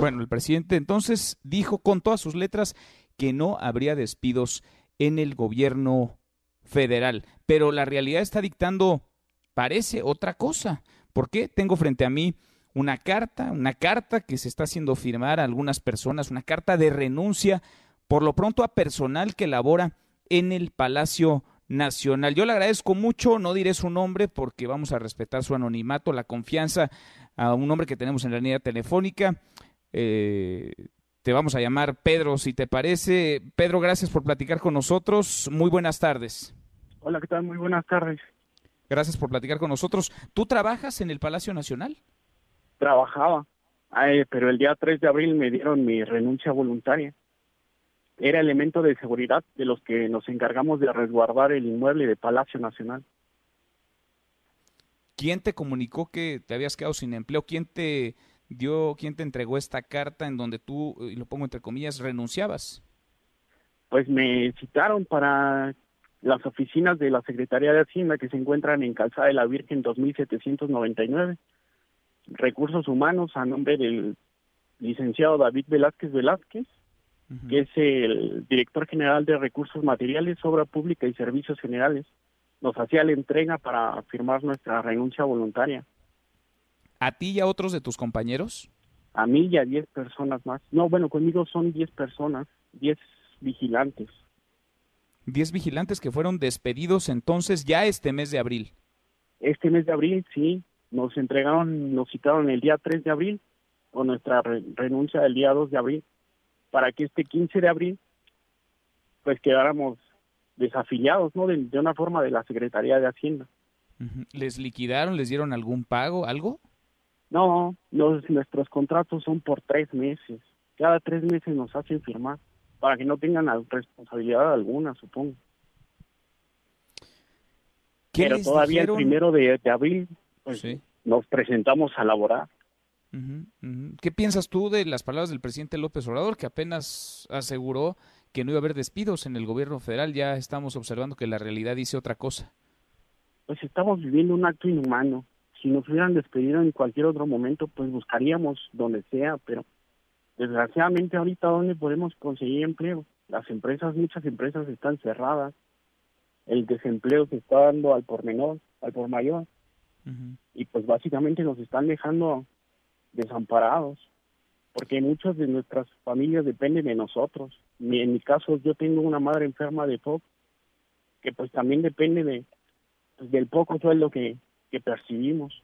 Bueno, el presidente entonces dijo con todas sus letras que no habría despidos en el gobierno federal, pero la realidad está dictando, parece otra cosa. ¿Por qué? Tengo frente a mí una carta, una carta que se está haciendo firmar a algunas personas, una carta de renuncia, por lo pronto a personal que labora en el Palacio Nacional. Yo le agradezco mucho, no diré su nombre porque vamos a respetar su anonimato, la confianza a un hombre que tenemos en la línea telefónica. Eh, te vamos a llamar Pedro, si te parece. Pedro, gracias por platicar con nosotros. Muy buenas tardes. Hola, ¿qué tal? Muy buenas tardes. Gracias por platicar con nosotros. ¿Tú trabajas en el Palacio Nacional? Trabajaba, pero el día 3 de abril me dieron mi renuncia voluntaria. Era elemento de seguridad de los que nos encargamos de resguardar el inmueble de Palacio Nacional. ¿Quién te comunicó que te habías quedado sin empleo? ¿Quién te dio, quién te entregó esta carta en donde tú, y lo pongo entre comillas, renunciabas? Pues me citaron para las oficinas de la Secretaría de Hacienda que se encuentran en Calzada de la Virgen 2799. Recursos Humanos a nombre del licenciado David Velázquez Velázquez, que es el director general de Recursos Materiales, Obra Pública y Servicios Generales. Nos hacía la entrega para firmar nuestra renuncia voluntaria. ¿A ti y a otros de tus compañeros? A mí y a 10 personas más. No, bueno, conmigo son 10 personas, 10 vigilantes. 10 vigilantes que fueron despedidos entonces ya este mes de abril. Este mes de abril, sí. Nos entregaron, nos citaron el día 3 de abril con nuestra renuncia del día 2 de abril para que este 15 de abril pues quedáramos desafiliados, ¿no? De, de una forma de la Secretaría de Hacienda. ¿Les liquidaron? ¿Les dieron algún pago? ¿Algo? No, nuestros contratos son por tres meses. Cada tres meses nos hacen firmar para que no tengan responsabilidad alguna, supongo. Pero todavía el primero de, abril pues, nos presentamos a laborar. ¿Qué piensas tú de las palabras del presidente López Obrador, que apenas aseguró que no iba a haber despidos en el gobierno federal? Ya estamos observando que la realidad dice otra cosa. Pues estamos viviendo un acto inhumano si nos hubieran despedido en cualquier otro momento, pues buscaríamos donde sea, pero desgraciadamente ahorita dónde podemos conseguir empleo. Las empresas, muchas empresas están cerradas, el desempleo se está dando al por menor, al por mayor, y pues básicamente nos están dejando desamparados, porque muchas de nuestras familias dependen de nosotros. En mi caso, yo tengo una madre enferma de POC, que pues también depende de pues, del poco sueldo que, que percibimos.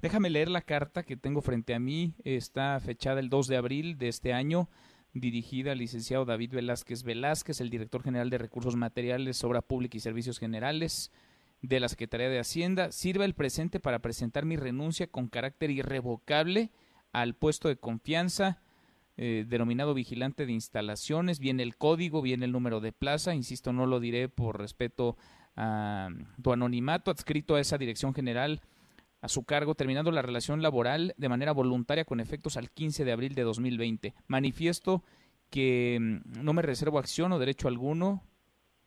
Déjame leer la carta que tengo frente a mí. Está fechada el 2 de abril de este año, dirigida al licenciado David Velázquez Velázquez, el director general de Recursos Materiales, Obra Pública y Servicios Generales de la Secretaría de Hacienda. Sirva el presente para presentar mi renuncia con carácter irrevocable al puesto de confianza eh, denominado vigilante de instalaciones. Viene el código, viene el número de plaza. Insisto, no lo diré por respeto tu anonimato adscrito a esa dirección general a su cargo, terminando la relación laboral de manera voluntaria con efectos al 15 de abril de 2020. Manifiesto que mm, no me reservo acción o derecho alguno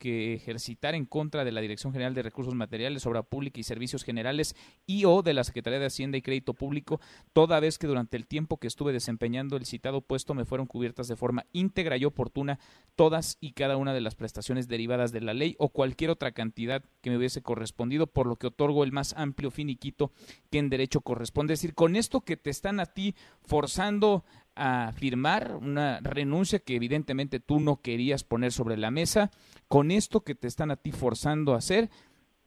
que ejercitar en contra de la Dirección General de Recursos Materiales, Obra Pública y Servicios Generales y o de la Secretaría de Hacienda y Crédito Público, toda vez que durante el tiempo que estuve desempeñando el citado puesto me fueron cubiertas de forma íntegra y oportuna todas y cada una de las prestaciones derivadas de la ley o cualquier otra cantidad que me hubiese correspondido, por lo que otorgo el más amplio finiquito que en derecho corresponde. Es decir, con esto que te están a ti forzando a firmar una renuncia que evidentemente tú no querías poner sobre la mesa, con esto que te están a ti forzando a hacer,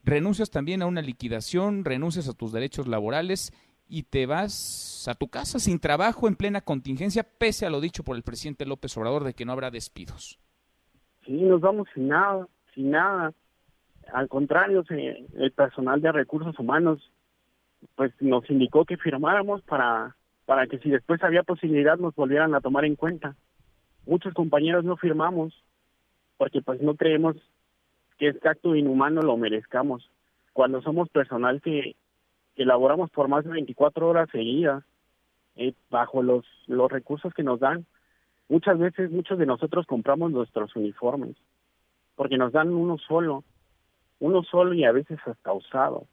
renuncias también a una liquidación, renuncias a tus derechos laborales y te vas a tu casa sin trabajo en plena contingencia, pese a lo dicho por el presidente López Obrador de que no habrá despidos. Sí, nos vamos sin nada, sin nada. Al contrario, el personal de recursos humanos pues nos indicó que firmáramos para para que si después había posibilidad nos volvieran a tomar en cuenta. Muchos compañeros no firmamos porque pues no creemos que este acto inhumano lo merezcamos. Cuando somos personal que, que elaboramos por más de 24 horas seguidas, eh, bajo los, los recursos que nos dan, muchas veces muchos de nosotros compramos nuestros uniformes porque nos dan uno solo, uno solo y a veces hasta usado.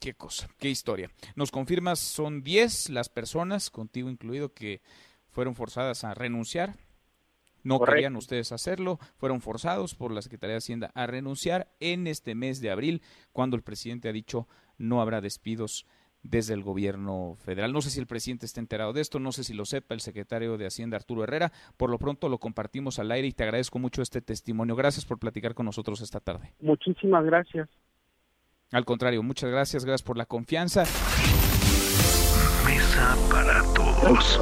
Qué cosa, qué historia. Nos confirmas, son 10 las personas, contigo incluido, que fueron forzadas a renunciar. No querían ustedes hacerlo, fueron forzados por la Secretaría de Hacienda a renunciar en este mes de abril, cuando el presidente ha dicho no habrá despidos desde el gobierno federal. No sé si el presidente está enterado de esto, no sé si lo sepa el secretario de Hacienda Arturo Herrera. Por lo pronto lo compartimos al aire y te agradezco mucho este testimonio. Gracias por platicar con nosotros esta tarde. Muchísimas gracias. Al contrario, muchas gracias, gracias por la confianza. Mesa para todos.